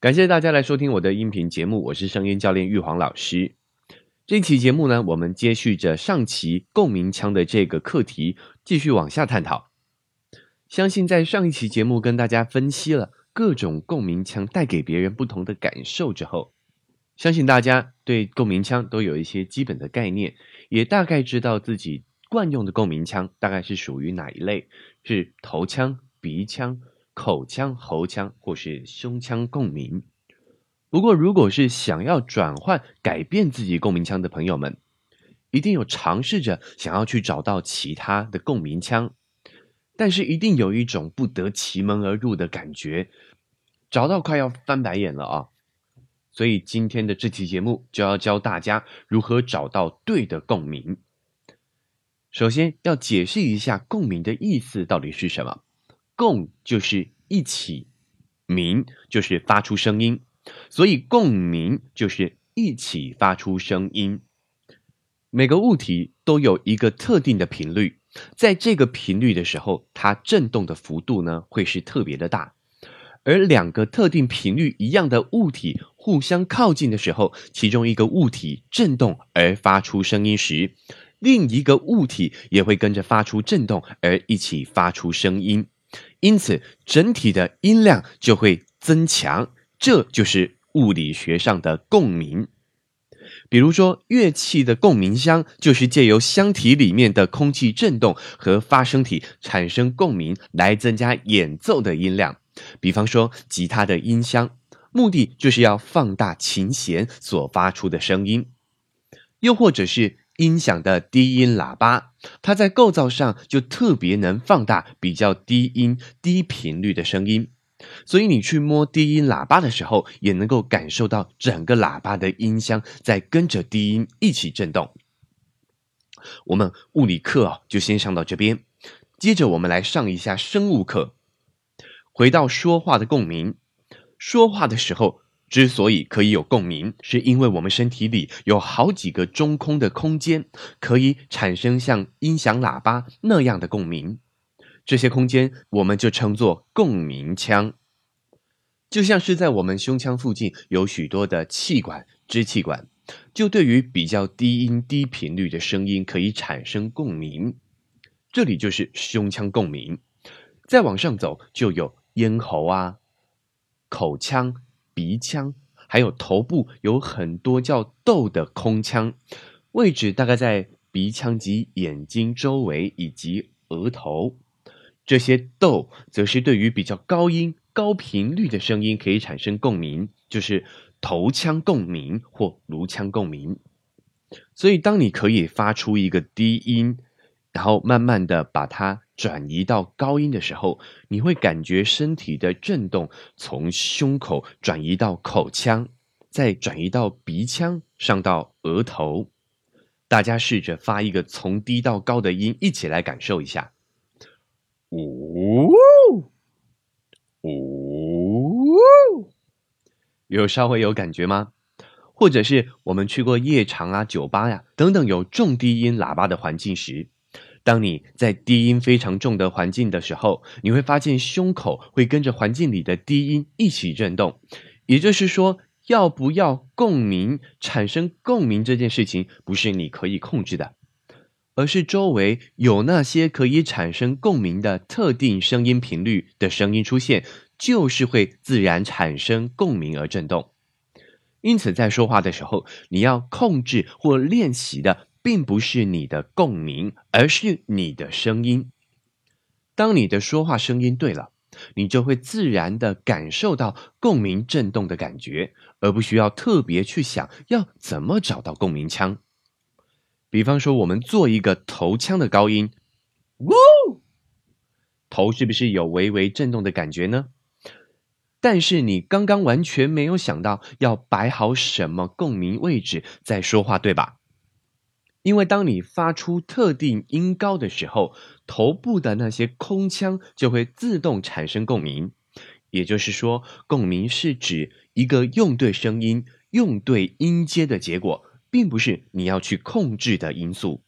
感谢大家来收听我的音频节目，我是声音教练玉皇老师。这期节目呢，我们接续着上期共鸣腔的这个课题，继续往下探讨。相信在上一期节目跟大家分析了各种共鸣腔带给别人不同的感受之后，相信大家对共鸣腔都有一些基本的概念，也大概知道自己惯用的共鸣腔大概是属于哪一类，是头腔、鼻腔。口腔、喉腔或是胸腔共鸣。不过，如果是想要转换、改变自己共鸣腔的朋友们，一定有尝试着想要去找到其他的共鸣腔，但是一定有一种不得其门而入的感觉，找到快要翻白眼了啊！所以今天的这期节目就要教大家如何找到对的共鸣。首先要解释一下共鸣的意思到底是什么。共就是一起，鸣就是发出声音，所以共鸣就是一起发出声音。每个物体都有一个特定的频率，在这个频率的时候，它振动的幅度呢会是特别的大。而两个特定频率一样的物体互相靠近的时候，其中一个物体振动而发出声音时，另一个物体也会跟着发出振动而一起发出声音。因此，整体的音量就会增强，这就是物理学上的共鸣。比如说，乐器的共鸣箱就是借由箱体里面的空气振动和发声体产生共鸣，来增加演奏的音量。比方说，吉他的音箱，目的就是要放大琴弦所发出的声音，又或者是。音响的低音喇叭，它在构造上就特别能放大比较低音、低频率的声音，所以你去摸低音喇叭的时候，也能够感受到整个喇叭的音箱在跟着低音一起震动。我们物理课啊，就先上到这边，接着我们来上一下生物课。回到说话的共鸣，说话的时候。之所以可以有共鸣，是因为我们身体里有好几个中空的空间，可以产生像音响喇叭那样的共鸣。这些空间我们就称作共鸣腔。就像是在我们胸腔附近有许多的气管、支气管，就对于比较低音、低频率的声音可以产生共鸣。这里就是胸腔共鸣。再往上走，就有咽喉啊、口腔。鼻腔还有头部有很多叫窦的空腔，位置大概在鼻腔及眼睛周围以及额头。这些窦则是对于比较高音、高频率的声音可以产生共鸣，就是头腔共鸣或颅腔共鸣。所以，当你可以发出一个低音，然后慢慢的把它。转移到高音的时候，你会感觉身体的震动从胸口转移到口腔，再转移到鼻腔，上到额头。大家试着发一个从低到高的音，一起来感受一下。呜呜，有稍微有感觉吗？或者是我们去过夜场啊、酒吧呀等等有重低音喇叭的环境时。当你在低音非常重的环境的时候，你会发现胸口会跟着环境里的低音一起震动。也就是说，要不要共鸣、产生共鸣这件事情，不是你可以控制的，而是周围有那些可以产生共鸣的特定声音频率的声音出现，就是会自然产生共鸣而震动。因此，在说话的时候，你要控制或练习的。并不是你的共鸣，而是你的声音。当你的说话声音对了，你就会自然的感受到共鸣震动的感觉，而不需要特别去想要怎么找到共鸣腔。比方说，我们做一个头腔的高音，呜，头是不是有微微震动的感觉呢？但是你刚刚完全没有想到要摆好什么共鸣位置再说话，对吧？因为当你发出特定音高的时候，头部的那些空腔就会自动产生共鸣。也就是说，共鸣是指一个用对声音、用对音阶的结果，并不是你要去控制的因素。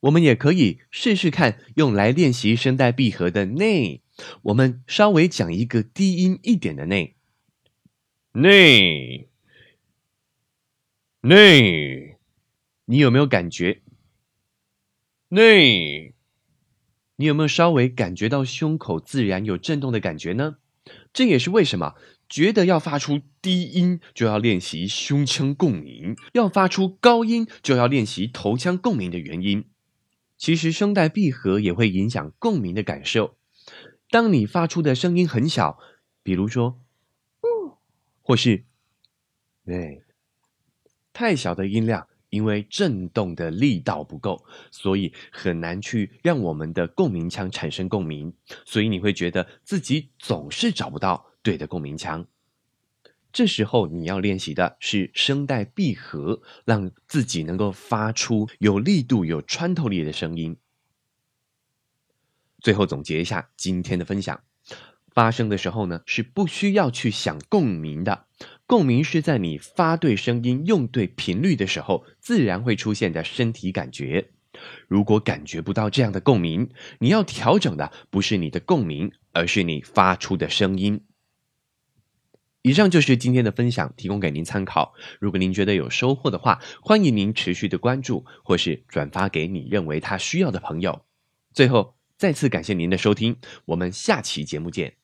我们也可以试试看，用来练习声带闭合的内。我们稍微讲一个低音一点的内。内内，你有没有感觉？内，你有没有稍微感觉到胸口自然有震动的感觉呢？这也是为什么觉得要发出低音就要练习胸腔共鸣，要发出高音就要练习头腔共鸣的原因。其实声带闭合也会影响共鸣的感受。当你发出的声音很小，比如说“嗯”或是“对”，太小的音量，因为震动的力道不够，所以很难去让我们的共鸣腔产生共鸣。所以你会觉得自己总是找不到对的共鸣腔。这时候你要练习的是声带闭合，让自己能够发出有力度、有穿透力的声音。最后总结一下今天的分享：发声的时候呢，是不需要去想共鸣的，共鸣是在你发对声音、用对频率的时候，自然会出现的身体感觉。如果感觉不到这样的共鸣，你要调整的不是你的共鸣，而是你发出的声音。以上就是今天的分享，提供给您参考。如果您觉得有收获的话，欢迎您持续的关注或是转发给你认为他需要的朋友。最后，再次感谢您的收听，我们下期节目见。